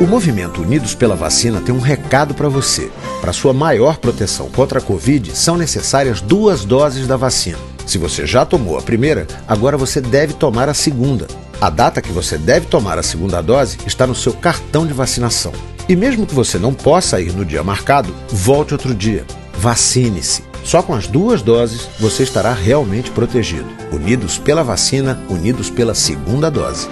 O movimento Unidos pela Vacina tem um recado para você. Para sua maior proteção contra a Covid, são necessárias duas doses da vacina. Se você já tomou a primeira, agora você deve tomar a segunda. A data que você deve tomar a segunda dose está no seu cartão de vacinação. E mesmo que você não possa ir no dia marcado, volte outro dia. Vacine-se. Só com as duas doses você estará realmente protegido. Unidos pela vacina, unidos pela segunda dose.